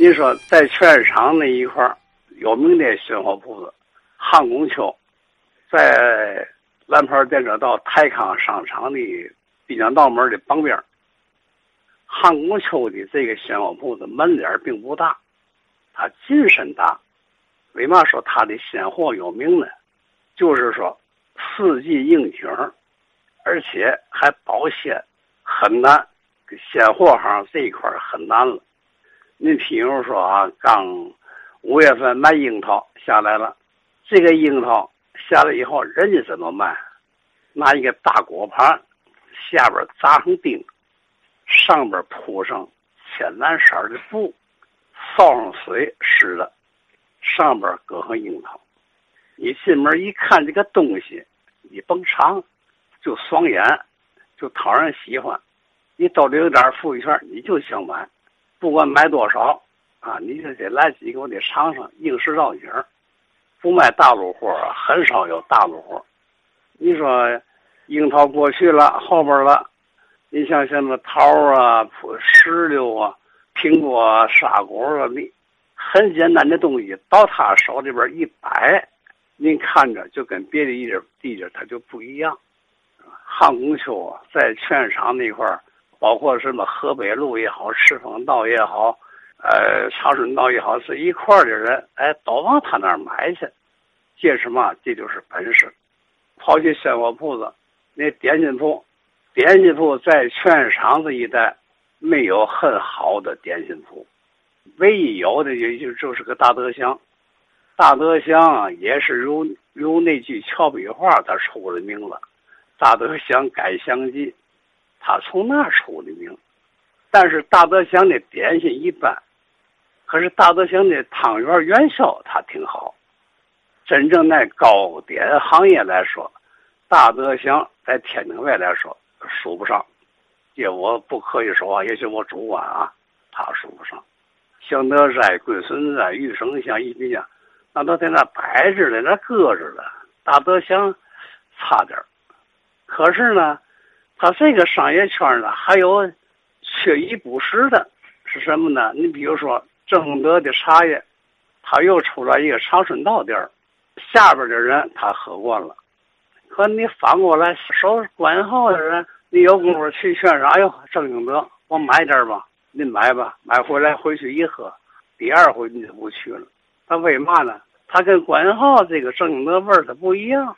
你说在劝业场那一块儿有名的鲜货铺子，汉宫秋，在蓝牌电车道泰康商场的滨江道门的旁边。汉宫秋的这个鲜货铺子门脸并不大，它进深大。为嘛说它的鲜货有名呢？就是说四季应景，而且还保鲜，很难。鲜货行这一块很难了。你譬如说啊，刚五月份卖樱桃下来了，这个樱桃下来以后，人家怎么卖？拿一个大果盘，下边扎上钉，上边铺上浅蓝色的布，烧上水湿了，上边搁上樱桃。你进门一看这个东西，你甭尝，就爽眼，就讨人喜欢。你兜里有点富裕钱，你就想买。不管买多少，啊，你就得来几个，我得尝尝，应时造景。不卖大陆货，很少有大陆货。你说樱桃过去了，后边了，你像什么桃啊、石榴啊、苹果啊、沙果啊，你很简单的东西，到他手里边一摆，您看着就跟别的一点地界它就不一样。汉宫秋啊，在劝场那块儿。包括什么河北路也好，赤峰道也好，呃，长春道也好，是一块的人，哎，都往他那儿买去。这什么？这就是本事。跑去鲜货铺子，那点心铺，点心铺在全场子一带没有很好的点心铺，唯一有的也就就是个大德祥。大德祥也是如如那句俏皮话他出了名了，大德祥改祥记。他从那儿出的名，但是大德祥的点心一般，可是大德祥的汤圆元宵他挺好。真正在糕点行业来说，大德祥在天津卫来说数不上。这我不可以说啊，也许我主观啊，他数不上。祥德斋、桂笋斋、玉生香一比较，那都在那摆着呢，那搁着了。大德祥差点可是呢。他这个商业圈呢，还有缺一不十的，是什么呢？你比如说正德的茶叶，他又出来一个长春道店儿，下边的人他喝惯了，可你反过来收关号的人，你有功夫去劝说，哎呦，正经德，我买点吧，您买吧，买回来回去一喝，第二回你就不去了。他为嘛呢？他跟关号这个正经德味儿它不一样。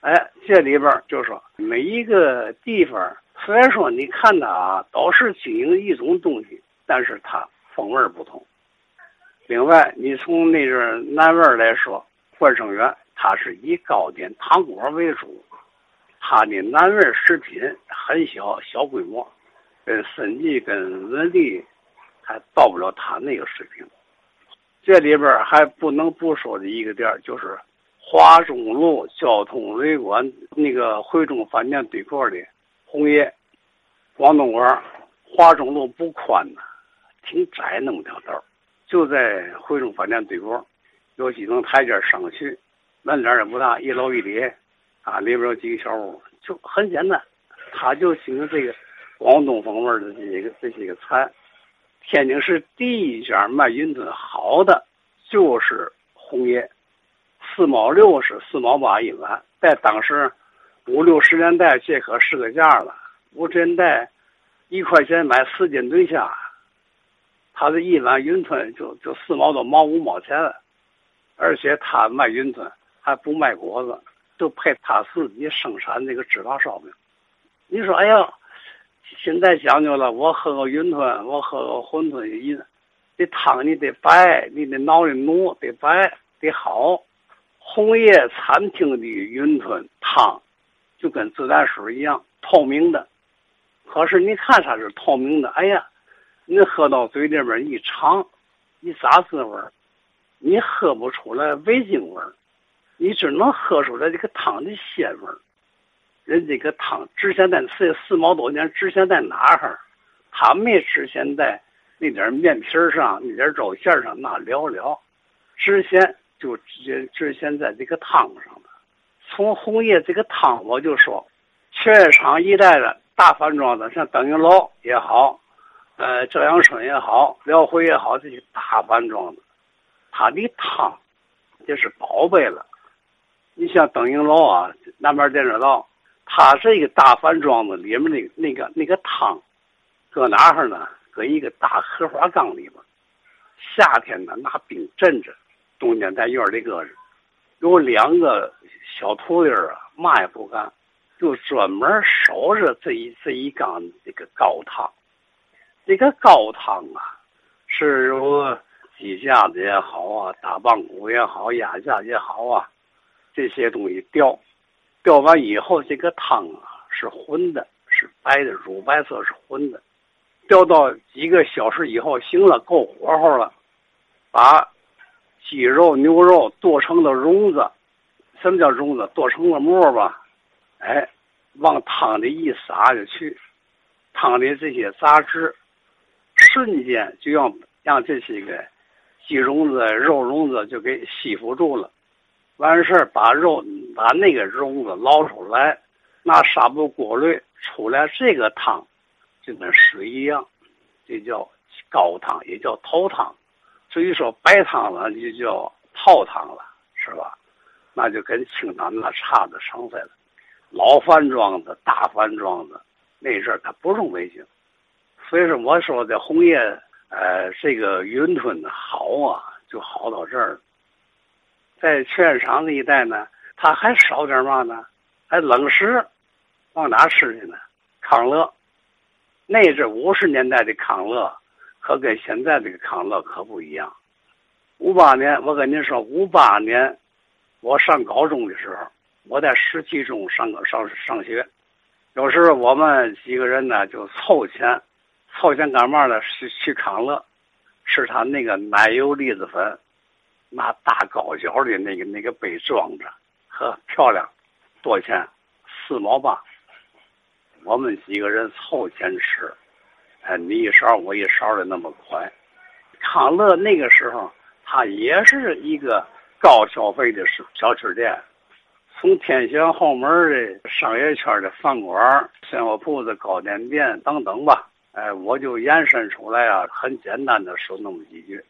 哎，这里边就说每一个地方，虽然说你看它啊都是经营一种东西，但是它风味不同。另外，你从那阵南味来说，冠生园它是以糕点糖果为主，它的南味食品很小小规模，跟森记跟文地还到不了它那个水平。这里边还不能不说的一个点就是。华中路交通旅馆那个汇中饭店对过的红叶广东馆，华中路不宽呐，挺窄那么条道就在汇中饭店对过，有几层台阶上去，门脸也不大，一楼一里，啊，里边有几个小屋，就很简单。他就经营这个广东风味的这些个这些个菜。天津市第一家卖云吞好的就是红叶。四毛六是四毛八一碗，在当时五六十年代，这可是个价了。五十年代一块钱买四斤对虾，他的一碗云吞就就四毛多毛五毛钱了。而且他卖云吞还不卖果子，就配他自己生产那个芝麻烧饼。你说，哎呀，现在讲究了，我喝个云吞，我喝个馄饨一，这汤你得白，你得熬的浓，得白得好。红叶餐厅的云吞汤，就跟自来水一样透明的。可是你看它是透明的，哎呀，你喝到嘴里面一尝，一啥滋味？你喝不出来味精味，你只能喝出来这个汤的鲜味。人这个汤值钱在四四毛多钱，值钱在哪儿？他没值钱在那点面皮上，那点肉馅上，那寥寥。之前。就直接直现在这个汤上了。从红叶这个汤，我就说，劝业场一带的大饭庄子，像等云楼也好，呃，浙阳春也好，辽辉也好，这些大饭庄子，它的汤，这是宝贝了。你像登营楼啊，南边电车道，它这个大饭庄子里面那那个那个汤，搁哪儿呢？搁一个大荷花缸里边。夏天呢，拿冰镇着，冬天在院里搁着。有两个小徒弟啊，嘛也不干，就专门守着这一这一缸这个高汤。这个高汤啊，是由鸡架子也好啊，大棒骨也好，鸭架也好啊。这些东西调，调完以后，这个汤啊是浑的，是白的，乳白色是浑的。调到几个小时以后，行了，够火候了，把鸡肉、牛肉剁成了蓉子。什么叫蓉子？剁成了沫吧。哎，往汤里一撒就去，汤里这些杂质，瞬间就要让这些个鸡蓉子、肉蓉子就给吸附住了。完事儿，把肉把那个蓉子捞出来，拿纱布过滤，出来这个汤就跟水一样，这叫高汤，也叫头汤。至于说白汤了，就叫泡汤了，是吧？那就跟清汤那差的成分了。老饭庄子、大饭庄子那阵儿它不用味精，所以说我说的红叶，呃，这个云吞好啊，就好到这儿。在劝场那一带呢，他还少点嘛呢？还冷食，往哪吃去呢？康乐，那是五十年代的康乐，可跟现在这个康乐可不一样。五八年，我跟您说，五八年我上高中的时候，我在十七中上上上学，有时候我们几个人呢就凑钱，凑钱干嘛呢？去去康乐，吃他那个奶油栗子粉。拿大高脚的那个那个杯装着，呵，漂亮，多少钱？四毛八。我们几个人凑钱吃，哎，你一勺我一勺的那么快。康乐那个时候，它也是一个高消费的小吃店，从天祥后门的商业圈的饭馆、鲜货铺子、糕点店等等吧，哎，我就延伸出来啊，很简单的说那么几句。